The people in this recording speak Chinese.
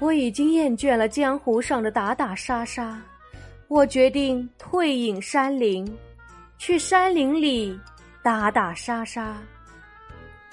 我已经厌倦了江湖上的打打杀杀我决定退隐山林去山林里打打杀杀。